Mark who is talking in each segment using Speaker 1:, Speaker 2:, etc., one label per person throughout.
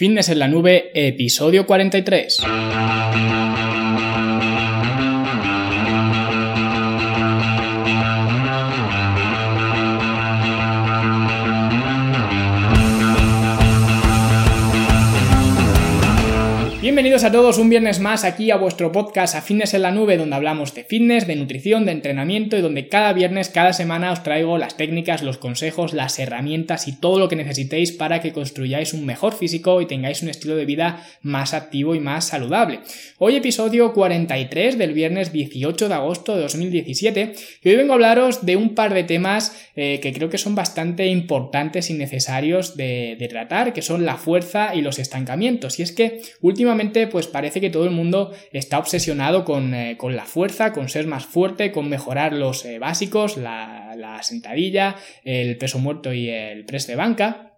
Speaker 1: Fitness en la Nube, episodio 43. Bienvenidos a todos un viernes más aquí a vuestro podcast a Fitness en la Nube, donde hablamos de fitness, de nutrición, de entrenamiento y donde cada viernes, cada semana os traigo las técnicas, los consejos, las herramientas y todo lo que necesitéis para que construyáis un mejor físico y tengáis un estilo de vida más activo y más saludable. Hoy episodio 43 del viernes 18 de agosto de 2017 y hoy vengo a hablaros de un par de temas eh, que creo que son bastante importantes y necesarios de, de tratar, que son la fuerza y los estancamientos. Y es que últimamente pues parece que todo el mundo está obsesionado con, eh, la fuerza, con ser más fuerte, con mejorar los eh, básicos, la, la sentadilla, el peso muerto y el press de banca.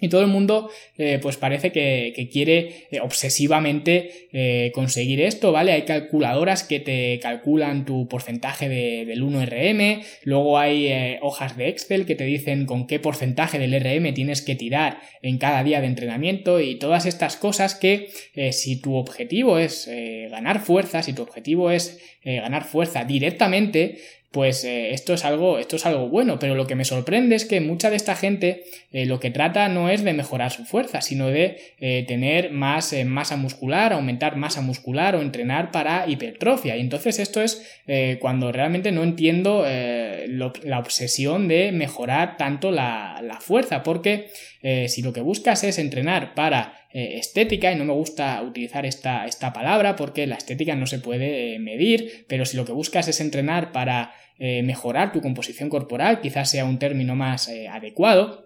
Speaker 1: Y todo el mundo, eh, pues parece que, quiere eh, obsesivamente eh, conseguir esto, ¿vale? Hay calculadoras que te calculan tu porcentaje del 1RM, luego hay hojas de Excel que te dicen con qué porcentaje del RM tienes que tirar en cada día de entrenamiento y todas estas cosas que si tu objetivo es ganar fuerza, si tu objetivo es ganar fuerza directamente, pues eh, esto, es algo, esto es algo bueno, pero lo que me sorprende es que mucha de esta gente eh, lo que trata no es de mejorar su fuerza, sino de eh, tener más masa muscular, aumentar masa muscular o entrenar para hipertrofia. Y entonces esto es cuando realmente no entiendo la obsesión de mejorar tanto la, la fuerza, porque si lo que buscas es entrenar para estética, y no me gusta utilizar esta, esta palabra porque la estética no se puede medir, pero si lo que buscas es entrenar para eh, mejorar tu composición corporal, quizás sea un término más eh, adecuado,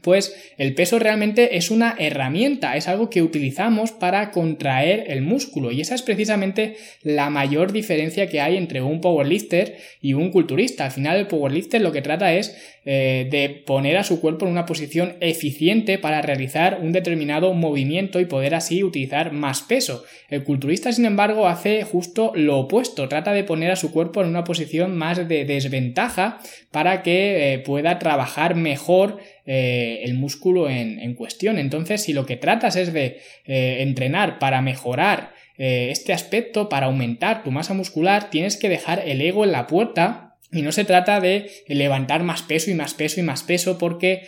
Speaker 1: pues el peso realmente es una herramienta, es algo que utilizamos para contraer el músculo y esa es precisamente la mayor diferencia que hay entre un powerlifter y un culturista. Al final el powerlifter lo que trata es eh, de poner a su cuerpo en una posición eficiente para realizar un determinado movimiento y poder así utilizar más peso. El culturista sin embargo hace justo lo opuesto, trata de poner a su cuerpo en una posición más de desventaja para que eh, pueda trabajar mejor eh, el músculo en, cuestión. Entonces, si lo que tratas es de eh, entrenar para mejorar eh, este aspecto, para aumentar tu masa muscular, tienes que dejar el ego en la puerta y no se trata de levantar más peso y más peso y más peso porque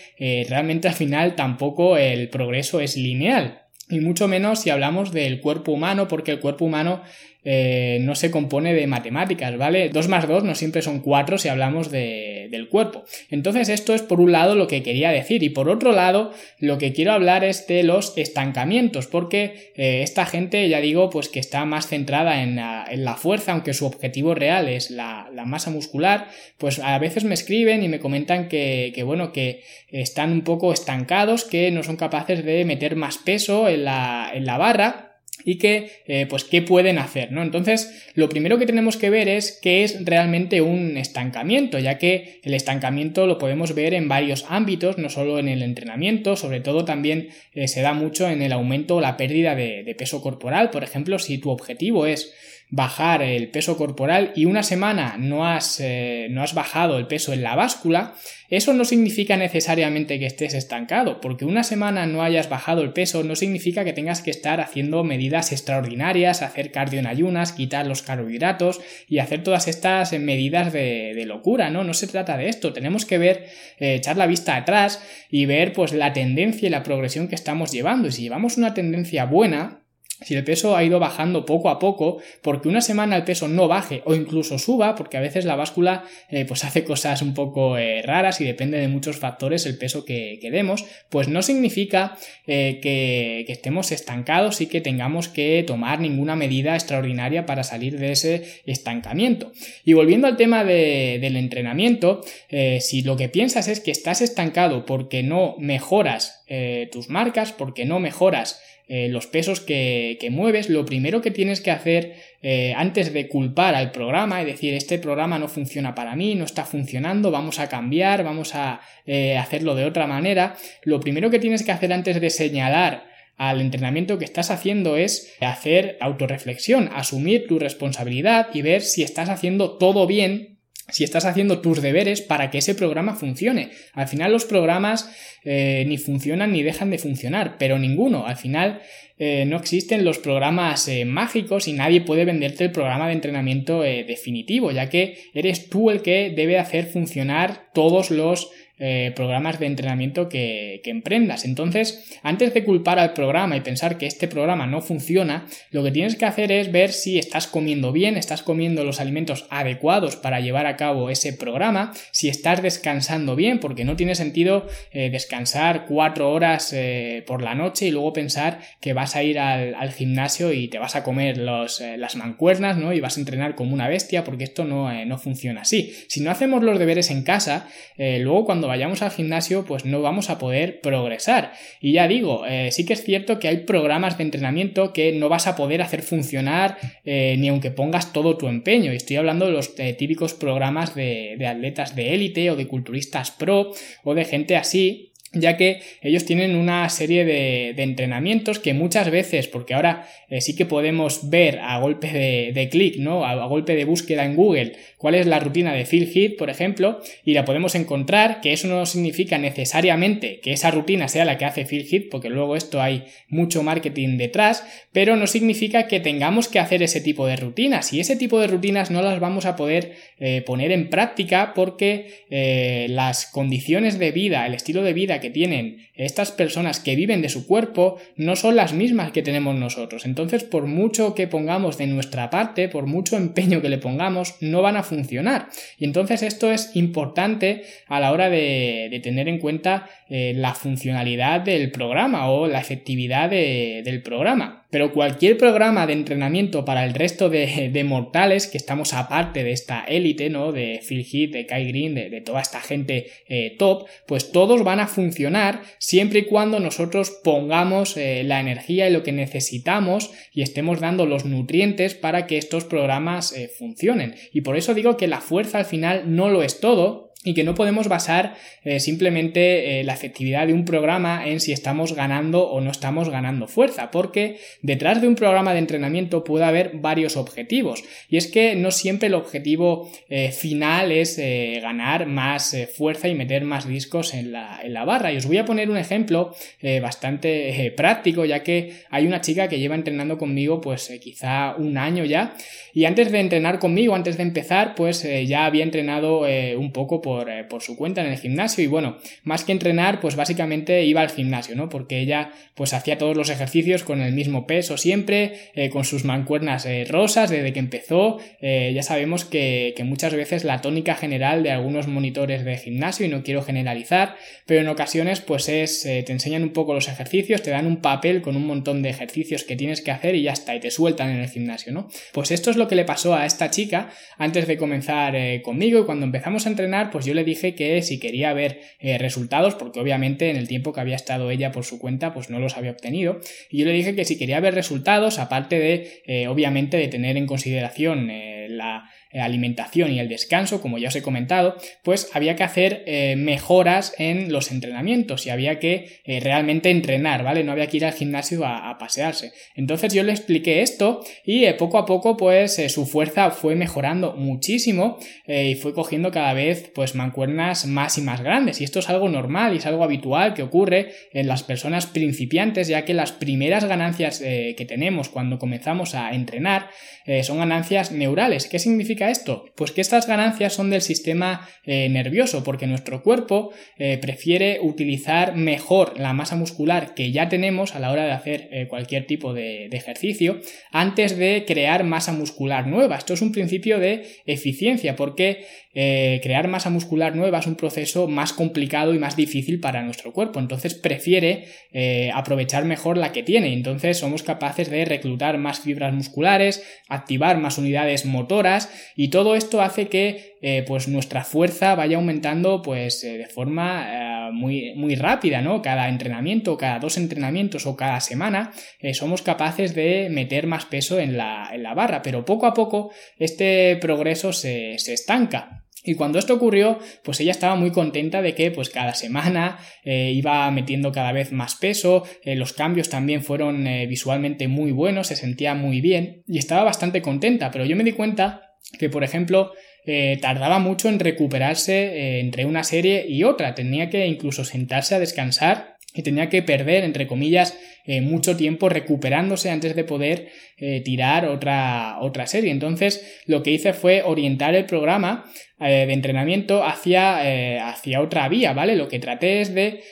Speaker 1: realmente al final tampoco el progreso es lineal. Y mucho menos si hablamos del cuerpo humano, porque el cuerpo humano eh, no se compone de matemáticas, ¿vale? 2 más 2 no siempre son 4 si hablamos del cuerpo. Entonces esto es por un lado lo que quería decir y por otro lado lo que quiero hablar es de los estancamientos porque eh, esta gente ya digo pues que está más centrada en la, fuerza aunque su objetivo real es la, masa muscular pues a veces me escriben y me comentan que, que, bueno que están un poco estancados que no son capaces de meter más peso en la, en la barra y que, eh, pues, qué pueden hacer, ¿no? Entonces, lo primero que tenemos que ver es qué es realmente un estancamiento, ya que el estancamiento lo podemos ver en varios ámbitos, no solo en el entrenamiento, sobre todo también eh, se da mucho en el aumento o la pérdida de, de peso corporal. Por ejemplo, si tu objetivo es bajar el peso corporal y una semana no has, eh, no has bajado el peso en la báscula, eso no significa necesariamente que estés estancado, porque una semana no hayas bajado el peso no significa que tengas que estar haciendo medidas extraordinarias, hacer cardio en ayunas, quitar los carbohidratos y hacer todas estas medidas de, locura, ¿no? No se trata de esto, tenemos que ver, eh, echar la vista atrás y ver pues la tendencia y la progresión que estamos llevando. Y si llevamos una tendencia buena, si el peso ha ido bajando poco a poco, porque una semana el peso no baje o incluso suba, porque a veces la báscula eh, pues hace cosas un poco eh, raras y depende de muchos factores el peso que, demos, pues no significa eh, que, estemos estancados y que tengamos que tomar ninguna medida extraordinaria para salir de ese estancamiento. Y volviendo al tema del entrenamiento, si lo que piensas es que estás estancado porque no mejoras tus marcas, porque no mejoras eh, los pesos que, mueves, lo primero que tienes que hacer eh, antes de culpar al programa y decir este programa no funciona para mí, no está funcionando, vamos a cambiar, vamos a eh, hacerlo de otra manera, lo primero que tienes que hacer antes de señalar al entrenamiento que estás haciendo es hacer autorreflexión, asumir tu responsabilidad y ver si estás haciendo todo bien si estás haciendo tus deberes para que ese programa funcione. Al final los programas eh, ni funcionan ni dejan de funcionar, pero ninguno. Al final eh, no existen los programas eh, mágicos y nadie puede venderte el programa de entrenamiento definitivo, ya que eres tú el que debe hacer funcionar todos los eh, programas de entrenamiento que, emprendas. Entonces, antes de culpar al programa y pensar que este programa no funciona, lo que tienes que hacer es ver si estás comiendo bien, estás comiendo los alimentos adecuados para llevar a cabo ese programa, si estás descansando bien, porque no tiene sentido eh, descansar cuatro horas eh, por la noche y luego pensar que vas a ir al, gimnasio y te vas a comer las mancuernas, ¿no? Y vas a entrenar como una bestia, porque esto no, no funciona así. Si no hacemos los deberes en casa, luego cuando vayamos al gimnasio, pues no vamos a poder progresar. Y ya digo, eh, sí que es cierto que hay programas de entrenamiento que no vas a poder hacer funcionar eh, ni aunque pongas todo tu empeño. Y estoy hablando de los eh, típicos programas de, de atletas de élite o de culturistas pro o de gente así ya que ellos tienen una serie de, entrenamientos que muchas veces, porque ahora eh, sí que podemos ver a golpe de, clic, ¿no? A, golpe de búsqueda en Google, cuál es la rutina de Phil Heath, por ejemplo, y la podemos encontrar, que eso no significa necesariamente que esa rutina sea la que hace Phil Heath, porque luego esto hay mucho marketing detrás, pero no significa que tengamos que hacer ese tipo de rutinas, y ese tipo de rutinas no las vamos a poder eh, poner en práctica porque eh, las condiciones de vida, el estilo de vida que tienen estas personas que viven de su cuerpo no son las mismas que tenemos nosotros. Entonces, por mucho que pongamos de nuestra parte, por mucho empeño que le pongamos, no van a funcionar. Y entonces esto es importante a la hora de, tener en cuenta eh, la funcionalidad del programa o la efectividad del programa. Pero cualquier programa de entrenamiento para el resto de, mortales que estamos aparte de esta élite, ¿no? De Phil Heath, de Kai Green, de, toda esta gente eh, top, pues todos van a funcionar siempre y cuando nosotros pongamos eh, la energía y lo que necesitamos y estemos dando los nutrientes para que estos programas eh, funcionen. Y por eso digo que la fuerza al final no lo es todo, y que no podemos basar eh, simplemente eh, la efectividad de un programa en si estamos ganando o no estamos ganando fuerza, porque detrás de un programa de entrenamiento puede haber varios objetivos. Y es que no siempre el objetivo eh, final es ganar más fuerza y meter más discos en la, en la, barra. Y os voy a poner un ejemplo bastante práctico ya que hay una chica que lleva entrenando conmigo pues quizá un año ya. Y antes de entrenar conmigo, antes de empezar pues ya había entrenado un poco por eh, por, su cuenta en el gimnasio y bueno, más que entrenar, pues básicamente iba al gimnasio, ¿no? Porque ella pues hacía todos los ejercicios con el mismo peso siempre, eh, con sus mancuernas eh, rosas desde que empezó. ya sabemos que, muchas veces la tónica general de algunos monitores de gimnasio, y no quiero generalizar, pero en ocasiones pues es, te enseñan un poco los ejercicios, te dan un papel con un montón de ejercicios que tienes que hacer y ya está, y te sueltan en el gimnasio, ¿no? Pues esto es lo que le pasó a esta chica antes de comenzar conmigo y cuando empezamos a entrenar, pues yo le dije que si quería ver eh, resultados, porque obviamente en el tiempo que había estado ella por su cuenta, pues no los había obtenido, y yo le dije que si quería ver resultados, aparte de, eh, obviamente, de tener en consideración eh, la alimentación y el descanso, como ya os he comentado, pues había que hacer eh, mejoras en los entrenamientos y había que eh, realmente entrenar, ¿vale? No había que ir al gimnasio a, pasearse. Entonces yo le expliqué esto y poco a poco pues su fuerza fue mejorando muchísimo y fue cogiendo cada vez pues mancuernas más y más grandes y esto es algo normal y es algo habitual que ocurre en las personas principiantes ya que las primeras ganancias que tenemos cuando comenzamos a entrenar son ganancias neurales. ¿Qué significa esto? Pues que estas ganancias son del sistema eh, nervioso, porque nuestro cuerpo eh, prefiere utilizar mejor la masa muscular que ya tenemos a la hora de hacer eh, cualquier tipo de, ejercicio antes de crear masa muscular nueva. Esto es un principio de eficiencia, porque crear masa muscular nueva es un proceso más complicado y más difícil para nuestro cuerpo. Entonces prefiere aprovechar mejor la que tiene. Entonces somos capaces de reclutar más fibras musculares, activar más unidades motoras y todo esto hace que eh, pues nuestra fuerza vaya aumentando pues eh, de forma eh, muy, muy rápida, ¿no? Cada entrenamiento, cada dos entrenamientos o cada semana somos capaces de meter más peso en la, en la, barra, pero poco a poco este progreso se, se estanca. Y cuando esto ocurrió, pues ella estaba muy contenta de que pues cada semana iba metiendo cada vez más peso, los cambios también fueron visualmente muy buenos, se sentía muy bien y estaba bastante contenta, pero yo me di cuenta que, por ejemplo, eh, tardaba mucho en recuperarse entre una serie y otra, tenía que incluso sentarse a descansar y tenía que perder, entre comillas, eh, mucho tiempo recuperándose antes de poder eh, tirar otra, otra serie. Entonces, lo que hice fue orientar el programa eh, de entrenamiento hacia, hacia, otra vía, ¿vale? Lo que traté es de,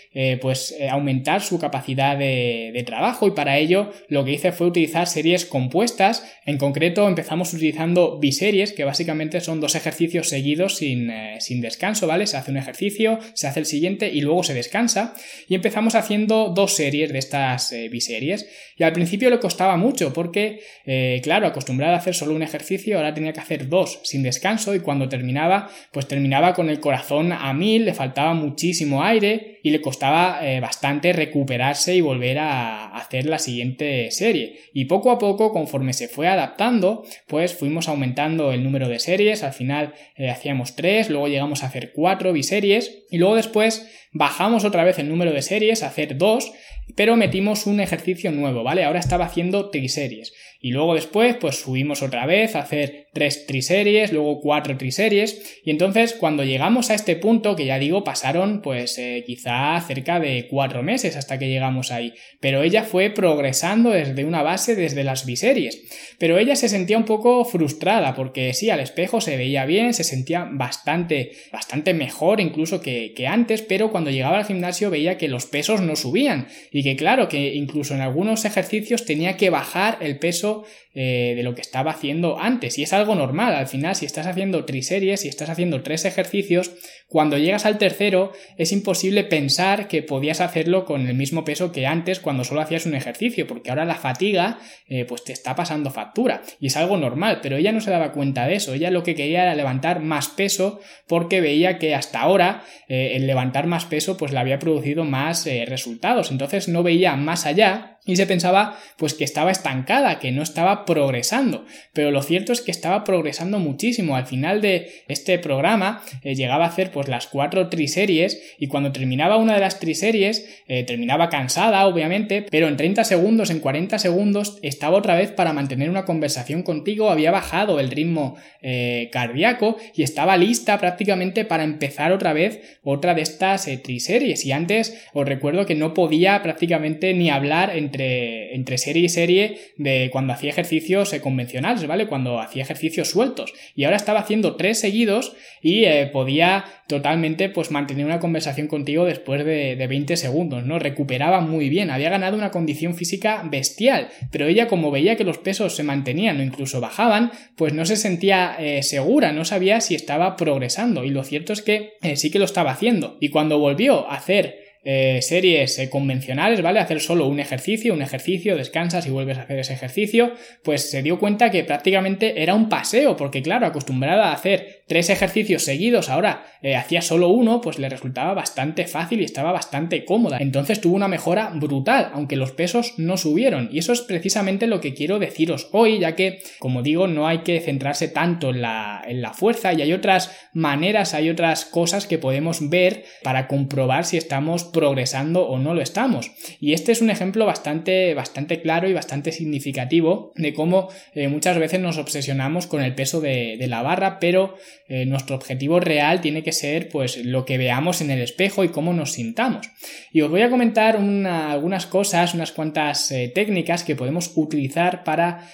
Speaker 1: pues, aumentar su capacidad de, de, trabajo y para ello lo que hice fue utilizar series compuestas. En concreto, empezamos utilizando biseries, que básicamente son dos ejercicios seguidos sin, sin descanso, ¿vale? Se hace un ejercicio, se hace el siguiente y luego se descansa. Y empezamos haciendo dos series de estas biseries. Y al principio le costaba mucho porque, eh, claro, acostumbrado a hacer solo un ejercicio, ahora tenía que hacer dos sin descanso y cuando terminaba, pues terminaba con el corazón a mil, le faltaba muchísimo aire y le costaba eh, bastante recuperarse y volver a hacer la siguiente serie. Y poco a poco, conforme se fue adaptando, pues fuimos aumentando el número de series, al final eh, hacíamos tres, luego llegamos a hacer cuatro biseries y luego después bajamos otra vez el número de series a hacer dos pero metimos un ejercicio nuevo, ¿vale? Ahora estaba haciendo triseries. Y luego después, pues subimos otra vez a hacer tres triseries, luego cuatro triseries. Y entonces, cuando llegamos a este punto, que ya digo, pasaron pues eh, quizá cerca de cuatro meses hasta que llegamos ahí. Pero ella fue progresando desde una base, desde las biseries. Pero ella se sentía un poco frustrada, porque sí, al espejo se veía bien, se sentía bastante, bastante mejor incluso que, antes, pero cuando llegaba al gimnasio veía que los pesos no subían. Y que claro, que incluso en algunos ejercicios tenía que bajar el peso eh, de lo que estaba haciendo antes. Y es algo normal. Al final, si estás haciendo triseries, si estás haciendo tres ejercicios, cuando llegas al tercero es imposible pensar que podías hacerlo con el mismo peso que antes cuando solo hacías un ejercicio, porque ahora la fatiga eh, pues te está pasando factura. Y es algo normal, pero ella no se daba cuenta de eso. Ella lo que quería era levantar más peso porque veía que hasta ahora eh, el levantar más peso pues le había producido más resultados. Entonces no veía más allá y se pensaba pues que estaba estancada, que no estaba progresando, pero lo cierto es que estaba progresando muchísimo. Al final de este programa eh, llegaba a hacer pues las cuatro triseries y cuando terminaba una de las triseries eh, terminaba cansada obviamente, pero en 30 segundos, en 40 segundos estaba otra vez para mantener una conversación contigo, había bajado el ritmo eh, cardíaco y estaba lista prácticamente para empezar otra vez otra de estas triseries y antes os recuerdo que no podía prácticamente ni hablar en entre, serie y serie de cuando hacía ejercicios eh, convencionales, ¿vale? Cuando hacía ejercicios sueltos. Y ahora estaba haciendo tres seguidos y eh, podía totalmente pues mantener una conversación contigo después de, 20 segundos, ¿no? Recuperaba muy bien, había ganado una condición física bestial, pero ella como veía que los pesos se mantenían o incluso bajaban, pues no se sentía eh, segura, no sabía si estaba progresando y lo cierto es que sí que lo estaba haciendo y cuando volvió a hacer eh, series eh, convencionales, ¿vale? Hacer solo un ejercicio, un ejercicio, descansas y vuelves a hacer ese ejercicio, pues se dio cuenta que prácticamente era un paseo, porque claro, acostumbrada a hacer tres ejercicios seguidos, ahora eh, hacía solo uno, pues le resultaba bastante fácil y estaba bastante cómoda. Entonces tuvo una mejora brutal, aunque los pesos no subieron. Y eso es precisamente lo que quiero deciros hoy, ya que, como digo, no hay que centrarse tanto en la, en la fuerza y hay otras maneras, hay otras cosas que podemos ver para comprobar si estamos progresando o no lo estamos. Y este es un ejemplo bastante, bastante claro y bastante significativo de cómo eh, muchas veces nos obsesionamos con el peso de, la barra, pero eh, nuestro objetivo real tiene que ser pues lo que veamos en el espejo y cómo nos sintamos. Y os voy a comentar algunas cosas, unas cuantas eh, técnicas que podemos utilizar para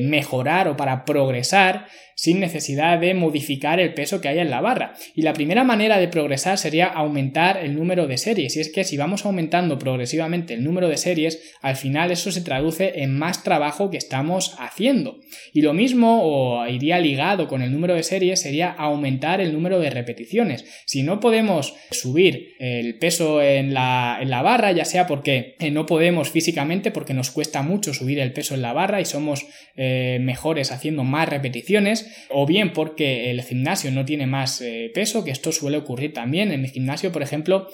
Speaker 1: mejorar o para progresar sin necesidad de modificar el peso que haya en la barra. Y la primera manera de progresar sería aumentar el número de series. Y es que si vamos aumentando progresivamente el número de series, al final eso se traduce en más trabajo que estamos haciendo. Y lo mismo, o iría ligado con el número de series, sería aumentar el número de repeticiones. Si no podemos subir el peso en la, en la barra, ya sea porque eh, no podemos físicamente, porque nos cuesta mucho subir el peso en la barra y somos eh, mejores haciendo más repeticiones, o bien porque el gimnasio no tiene más eh, peso, que esto suele ocurrir también. En mi gimnasio, por ejemplo,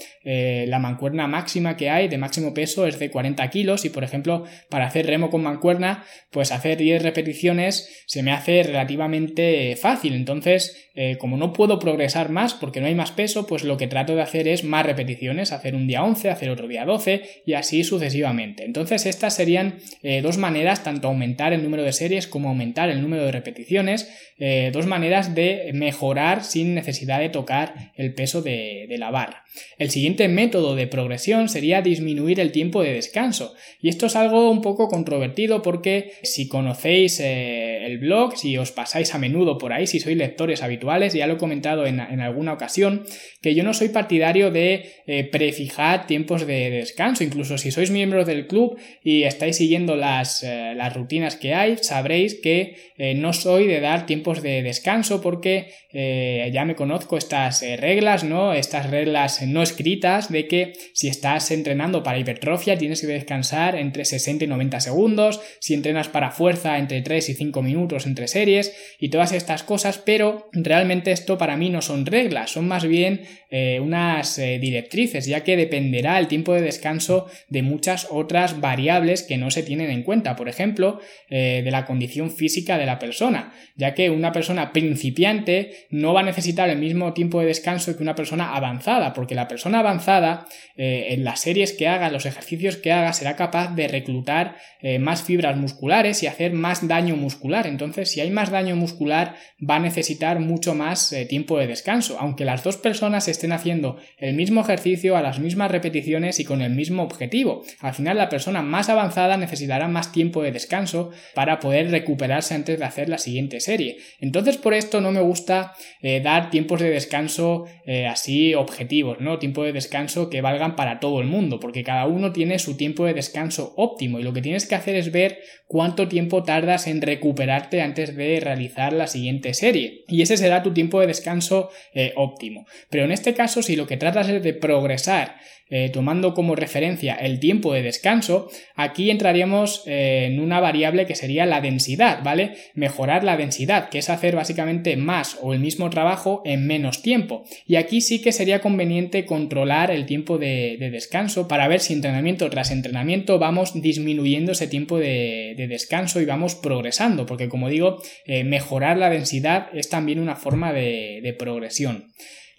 Speaker 1: la mancuerna máxima que hay de máximo peso es de 40 kilos y por ejemplo para hacer remo con mancuerna pues hacer 10 repeticiones se me hace relativamente fácil entonces eh, como no puedo progresar más porque no hay más peso pues lo que trato de hacer es más repeticiones hacer un día 11 hacer otro día 12 y así sucesivamente entonces estas serían eh, dos maneras tanto aumentar el número de series como aumentar el número de repeticiones eh, dos maneras de mejorar sin necesidad de tocar el peso de, la barra. El siguiente método de progresión sería disminuir el tiempo de descanso. Y esto es algo un poco controvertido porque si conocéis eh, el blog, si os pasáis a menudo por ahí, si sois lectores habituales, ya lo he comentado en, alguna ocasión, que yo no soy partidario de eh, prefijar tiempos de descanso. Incluso si sois miembros del club y estáis siguiendo las, las rutinas que hay, sabréis que no soy de dar tiempo de descanso porque eh, ya me conozco estas eh, reglas, ¿no? Estas reglas no escritas de que si estás entrenando para hipertrofia tienes que descansar entre 60 y 90 segundos, si entrenas para fuerza entre 3 y 5 minutos entre series y todas estas cosas, pero realmente esto para mí no son reglas, son más bien eh, unas directrices, ya que dependerá el tiempo de descanso de muchas otras variables que no se tienen en cuenta, por ejemplo, de la condición física de la persona, ya que una persona principiante no va a necesitar el mismo tiempo de descanso que una persona avanzada, porque la persona avanzada eh, en las series que haga, los ejercicios que haga, será capaz de reclutar eh, más fibras musculares y hacer más daño muscular. Entonces, si hay más daño muscular, va a necesitar mucho más eh, tiempo de descanso, aunque las dos personas estén haciendo el mismo ejercicio a las mismas repeticiones y con el mismo objetivo. Al final, la persona más avanzada necesitará más tiempo de descanso para poder recuperarse antes de hacer la siguiente serie. Entonces por esto no me gusta dar tiempos de descanso así objetivos, ¿no? Tiempo de descanso que valgan para todo el mundo, porque cada uno tiene su tiempo de descanso óptimo y lo que tienes que hacer es ver cuánto tiempo tardas en recuperarte antes de realizar la siguiente serie. Y ese será tu tiempo de descanso eh, óptimo. Pero en este caso, si lo que tratas es de progresar eh, tomando como referencia el tiempo de descanso, aquí entraríamos eh, en una variable que sería la densidad, ¿vale? Mejorar la densidad, que es hacer básicamente más o el mismo trabajo en menos tiempo. Y aquí sí que sería conveniente controlar el tiempo de, descanso para ver si entrenamiento tras entrenamiento vamos disminuyendo ese tiempo de, descanso y vamos progresando, porque como digo, eh, mejorar la densidad es también una forma de progresión.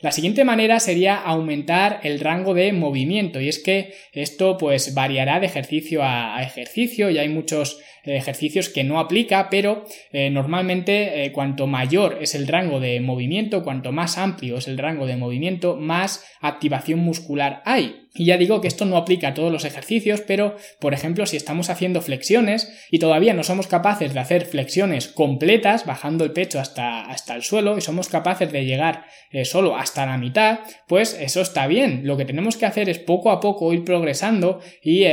Speaker 1: La siguiente manera sería aumentar el rango de movimiento y es que esto pues variará de ejercicio a ejercicio y hay muchos ejercicios que no aplica, pero eh, normalmente eh, cuanto mayor es el rango de movimiento, cuanto más amplio es el rango de movimiento, más activación muscular hay. Y ya digo que esto no aplica a todos los ejercicios, pero por ejemplo si estamos haciendo flexiones y todavía no somos capaces de hacer flexiones completas, bajando el pecho hasta, hasta el suelo, y somos capaces de llegar eh, solo hasta la mitad, pues eso está bien. Lo que tenemos que hacer es poco a poco ir progresando y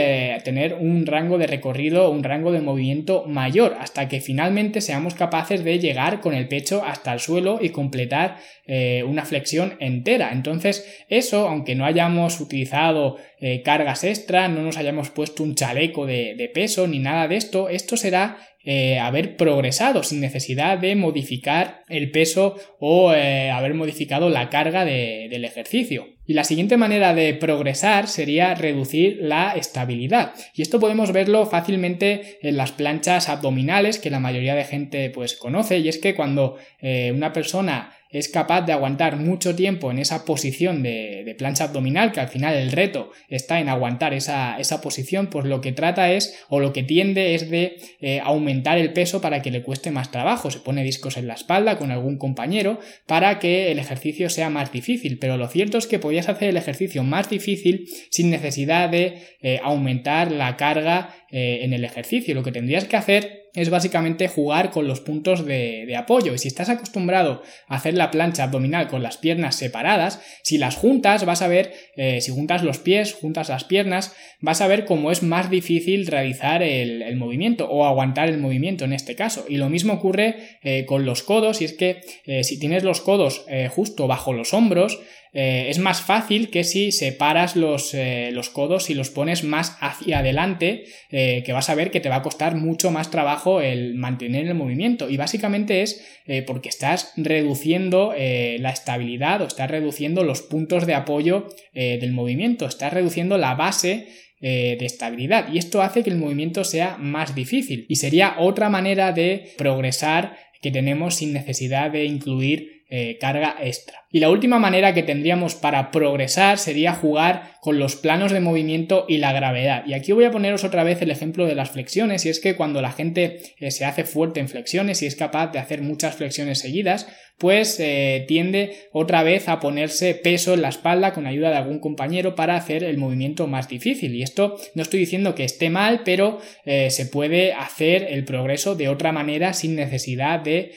Speaker 1: tener un rango de recorrido, un rango de movimiento mayor hasta que finalmente seamos capaces de llegar con el pecho hasta el suelo y completar eh, una flexión entera. Entonces eso, aunque no hayamos utilizado eh, cargas extra, no nos hayamos puesto un chaleco de, peso ni nada de esto, esto será eh, haber progresado sin necesidad de modificar el peso o haber modificado la carga del ejercicio. Y la siguiente manera de progresar sería reducir la estabilidad. Y esto podemos verlo fácilmente en las planchas abdominales que la mayoría de gente pues conoce. Y es que cuando eh, una persona es capaz de aguantar mucho tiempo en esa posición de, plancha abdominal, que al final el reto está en aguantar esa, posición, pues lo que trata es, o lo que tiende es de eh, aumentar el peso para que le cueste más trabajo. Se pone discos en la espalda con algún compañero para que el ejercicio sea más difícil. Pero lo cierto es que podías hacer el ejercicio más difícil sin necesidad de eh, aumentar la carga eh, en el ejercicio. Lo que tendrías que hacer es básicamente jugar con los puntos de, apoyo. Y si estás acostumbrado a hacer la plancha abdominal con las piernas separadas, si las juntas, vas a ver, eh, si juntas los pies, juntas las piernas, vas a ver cómo es más difícil realizar el, movimiento o aguantar el movimiento en este caso. Y lo mismo ocurre con los codos, y es que si tienes los codos justo bajo los hombros, eh, es más fácil que si separas los, eh, los, codos y los pones más hacia adelante, eh, que vas a ver que te va a costar mucho más trabajo el mantener el movimiento. Y básicamente es porque estás reduciendo la estabilidad o estás reduciendo los puntos de apoyo del movimiento, estás reduciendo la base de estabilidad y esto hace que el movimiento sea más difícil y sería otra manera de progresar que tenemos sin necesidad de incluir carga extra. Y la última manera que tendríamos para progresar sería jugar con los planos de movimiento y la gravedad. Y aquí voy a poneros otra vez el ejemplo de las flexiones, y es que cuando la gente eh, se hace fuerte en flexiones y es capaz de hacer muchas flexiones seguidas, pues eh, tiende otra vez a ponerse peso en la espalda con ayuda de algún compañero para hacer el movimiento más difícil. Y esto no estoy diciendo que esté mal, pero eh, se puede hacer el progreso de otra manera sin necesidad de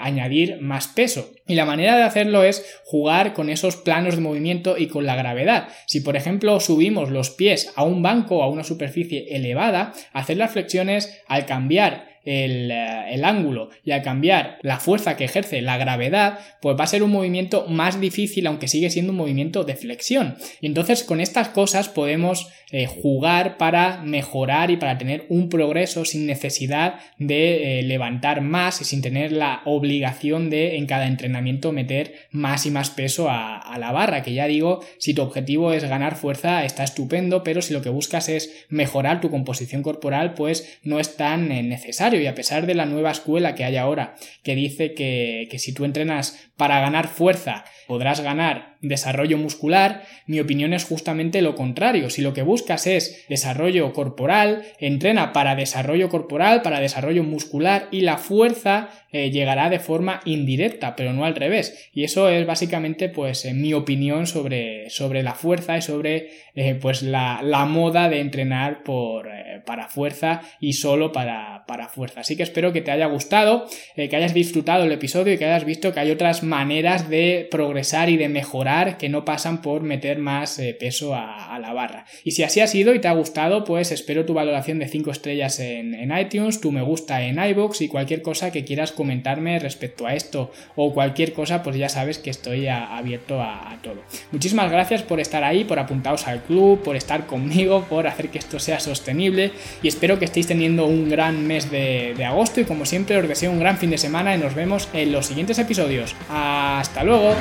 Speaker 1: añadir más peso. Y la manera de hacerlo es jugar con esos planos de movimiento y con la gravedad. Si por ejemplo subimos los pies a un banco o a una superficie elevada, hacer las flexiones al cambiar eh, el, ángulo y al cambiar la fuerza que ejerce la gravedad, pues va a ser un movimiento más difícil, aunque sigue siendo un movimiento de flexión. Y entonces con estas cosas podemos eh, jugar para mejorar y para tener un progreso sin necesidad de eh, levantar más y sin tener la obligación de en cada entrenamiento meter más y más peso a, a la barra. Que ya digo, si tu objetivo es ganar fuerza, está estupendo, pero si lo que buscas es mejorar tu composición corporal, pues no es tan necesario y a pesar de la nueva escuela que hay ahora que dice que, que si tú entrenas para ganar fuerza podrás ganar desarrollo muscular, mi opinión es justamente lo contrario. Si lo que buscas es desarrollo corporal, entrena para desarrollo corporal, para desarrollo muscular y la fuerza eh, llegará de forma indirecta, pero no al revés. Y eso es básicamente pues mi opinión sobre, sobre la fuerza y sobre eh, pues la, la, moda de entrenar por, eh, para fuerza y solo para, para, fuerza. Así que espero que te haya gustado, que hayas disfrutado el episodio y que hayas visto que hay otras maneras de progresar y de mejorar que no pasan por meter más eh, peso a, la barra. Y si así ha sido y te ha gustado, pues espero tu valoración de 5 estrellas en, iTunes, tu me gusta en iBox y cualquier cosa que quieras comentarme respecto a esto o cualquier cosa, pues ya sabes que estoy abierto a, todo. Muchísimas gracias por estar ahí, por apuntaros al club, por estar conmigo, por hacer que esto sea sostenible y espero que estéis teniendo un gran de, de agosto y como siempre os deseo un gran fin de semana y nos vemos en los siguientes episodios. Hasta luego.